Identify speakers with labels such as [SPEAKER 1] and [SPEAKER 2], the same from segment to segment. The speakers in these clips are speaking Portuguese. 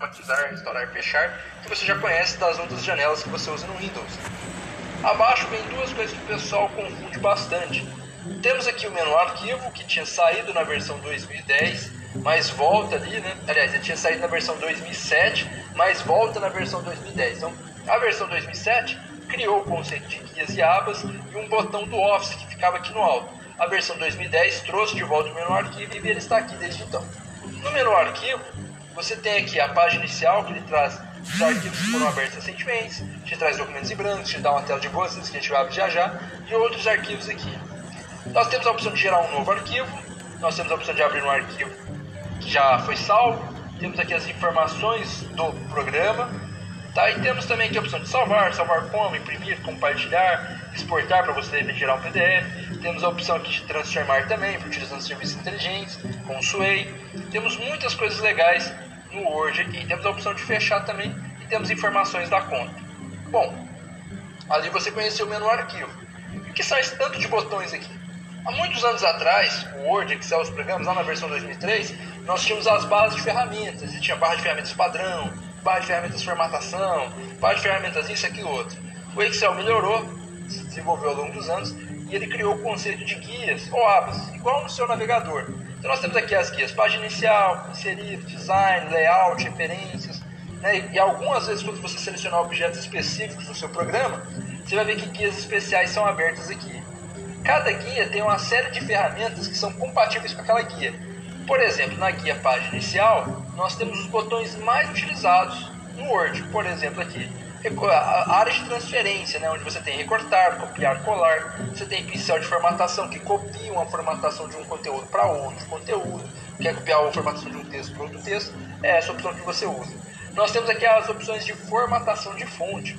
[SPEAKER 1] automatizar, restaurar e fechar, que você já conhece das outras janelas que você usa no Windows. Abaixo vem duas coisas que o pessoal confunde bastante. Temos aqui o menu arquivo, que tinha saído na versão 2010, mas volta ali, né? Aliás, ele tinha saído na versão 2007, mas volta na versão 2010. Então, a versão 2007 criou o conceito de guias e abas e um botão do Office que ficava aqui no alto. A versão 2010 trouxe de volta o menu arquivo e ele está aqui desde então. No menu arquivo, você tem aqui a página inicial que ele traz os arquivos que foram abertos recentemente, te traz documentos em branco, te dá uma tela de boas-vindas que a gente vai abrir já já, e outros arquivos aqui. Nós temos a opção de gerar um novo arquivo, nós temos a opção de abrir um arquivo que já foi salvo, temos aqui as informações do programa, tá? e temos também aqui a opção de salvar, salvar como, imprimir, compartilhar, exportar para você gerar um PDF, temos a opção aqui de transformar também, utilizando serviços inteligentes, com o Sway, temos muitas coisas legais no Word aqui. Temos a opção de fechar também e temos informações da conta. Bom, ali você conheceu o menu arquivo. O que esse tanto de botões aqui? Há muitos anos atrás, o Word, Excel, os programas, lá na versão 2003, nós tínhamos as barras de ferramentas. E tinha barra de ferramentas padrão, barra de ferramentas formatação, barra de ferramentas isso, aquilo, outro. O Excel melhorou, se desenvolveu ao longo dos anos, e ele criou o conceito de guias ou abas, igual no seu navegador. Então nós temos aqui as guias, página inicial, inserir, design, layout, referências, né? e algumas vezes quando você selecionar objetos específicos no seu programa, você vai ver que guias especiais são abertas aqui. Cada guia tem uma série de ferramentas que são compatíveis com aquela guia. Por exemplo, na guia página inicial, nós temos os botões mais utilizados no Word. Por exemplo, aqui, a área de transferência, né, onde você tem recortar, copiar, colar. Você tem pincel de formatação, que copia uma formatação de um conteúdo para outro conteúdo. Quer copiar a formatação de um texto para outro texto, é essa opção que você usa. Nós temos aqui as opções de formatação de fonte.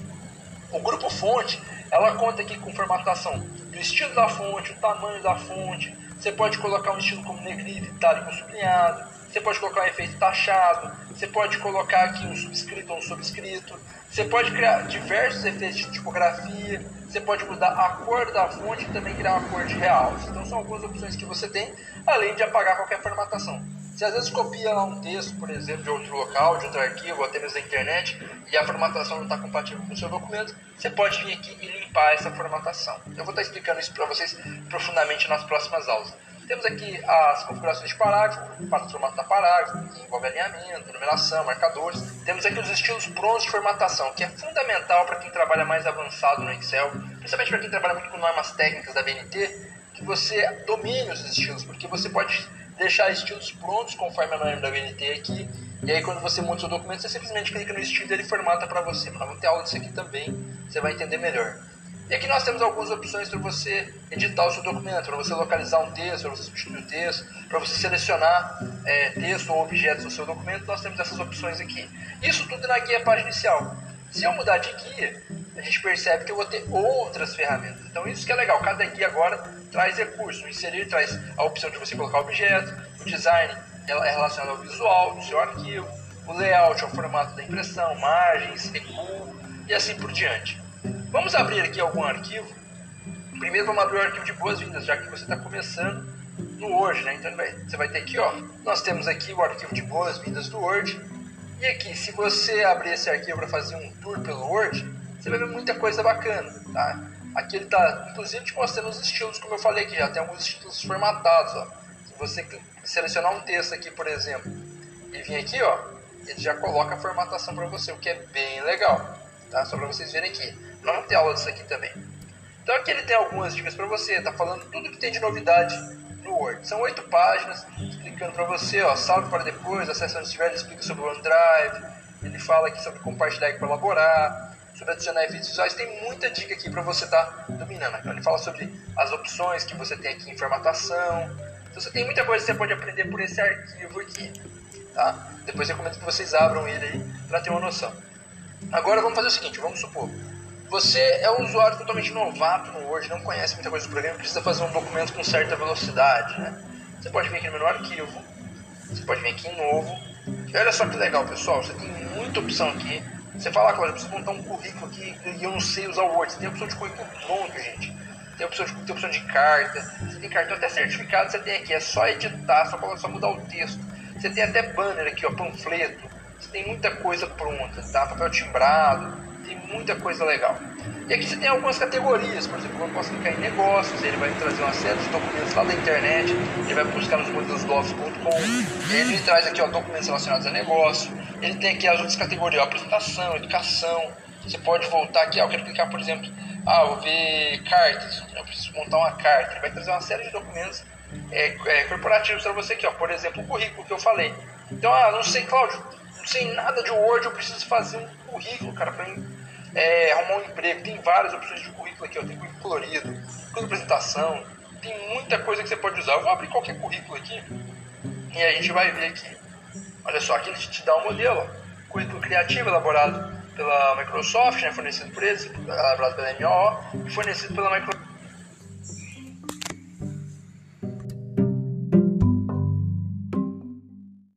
[SPEAKER 1] O grupo fonte, ela conta aqui com formatação do estilo da fonte, o tamanho da fonte. Você pode colocar um estilo como negrito, itálico sublinhado você pode colocar um efeito taxado, você pode colocar aqui um subscrito ou um subscrito, você pode criar diversos efeitos de tipografia, você pode mudar a cor da fonte e também criar uma cor de real. Então são algumas opções que você tem, além de apagar qualquer formatação. Se às vezes copia lá um texto, por exemplo, de outro local, de outro arquivo, até mesmo da internet, e a formatação não está compatível com o seu documento, você pode vir aqui e limpar essa formatação. Eu vou estar explicando isso para vocês profundamente nas próximas aulas. Temos aqui as configurações de parágrafo, para da parágrafo, que envolve alinhamento, numeração, marcadores. Temos aqui os estilos prontos de formatação, que é fundamental para quem trabalha mais avançado no Excel, principalmente para quem trabalha muito com normas técnicas da BNT, que você domine os estilos, porque você pode deixar estilos prontos conforme a norma da BNT aqui, e aí quando você monta o seu documento, você simplesmente clica no estilo e ele formata para você. Mas vamos ter aula disso aqui também, você vai entender melhor. E aqui nós temos algumas opções para você editar o seu documento, para você localizar um texto, para você substituir o texto, para você selecionar é, texto ou objetos do seu documento, nós temos essas opções aqui. Isso tudo na guia página inicial. Se eu mudar de guia, a gente percebe que eu vou ter outras ferramentas. Então isso que é legal, cada guia agora traz recurso. O inserir traz a opção de você colocar objeto, o design é relacionado ao visual do seu arquivo, o layout é o formato da impressão, margens, recuo e assim por diante. Vamos abrir aqui algum arquivo. Primeiro vamos abrir o arquivo de boas-vindas, já que você está começando no Word, né? Então você vai ter aqui, ó. Nós temos aqui o arquivo de boas-vindas do Word. E aqui, se você abrir esse arquivo para fazer um tour pelo Word, você vai ver muita coisa bacana, tá? Aqui ele está, inclusive, te mostrando os estilos, como eu falei aqui, já tem alguns estilos formatados, ó. Se você selecionar um texto aqui, por exemplo, e vir aqui, ó, ele já coloca a formatação para você, o que é bem legal, tá? Só para vocês verem aqui. Vamos ter aula disso aqui também. Então aqui ele tem algumas dicas para você, tá falando tudo que tem de novidade no Word. São oito páginas explicando para você, ó, salve para depois, acesse onde estiver, ele explica sobre o OneDrive, ele fala aqui sobre compartilhar e colaborar, sobre adicionar efeitos visuais, tem muita dica aqui para você estar tá dominando. Então ele fala sobre as opções que você tem aqui em formatação. Então você tem muita coisa que você pode aprender por esse arquivo aqui, tá? Depois eu recomendo que vocês abram ele aí para ter uma noção. Agora vamos fazer o seguinte, vamos supor, você é um usuário totalmente novato no Word, não conhece muita coisa do programa, precisa fazer um documento com certa velocidade, né? Você pode vir aqui no menu arquivo, você pode vir aqui em novo. E olha só que legal, pessoal, você tem muita opção aqui. Você fala, agora, eu preciso montar um currículo aqui e eu não sei usar o Word. Você tem opção de currículo pronto, gente. Tem opção de, tem opção de carta, você tem cartão até certificado, você tem aqui, é só editar, só, só mudar o texto. Você tem até banner aqui, ó, panfleto. Você tem muita coisa pronta, tá? Papel timbrado, tem muita coisa legal. E aqui você tem algumas categorias, por exemplo, eu posso clicar em negócios, ele vai trazer uma série de documentos lá da internet, ele vai buscar nos modeloslovs.com, ele traz aqui ó, documentos relacionados a negócio, ele tem aqui as outras categorias, ó, apresentação, educação, você pode voltar aqui, ó, eu quero clicar, por exemplo, ah, vou ver cartas, eu preciso montar uma carta, ele vai trazer uma série de documentos é, é, corporativos para você aqui, ó, por exemplo, o currículo que eu falei. Então, ah, não sei, Cláudio, sei nada de Word, eu preciso fazer um currículo, cara, para é, arrumar um emprego. Tem várias opções de currículo aqui, ó, tem currículo colorido, currículo apresentação, tem muita coisa que você pode usar. Eu vou abrir qualquer currículo aqui e a gente vai ver aqui. Olha só, aqui ele te dá um modelo, ó, currículo criativo elaborado pela Microsoft, né, fornecido por eles, elaborado pela MO e fornecido pela Microsoft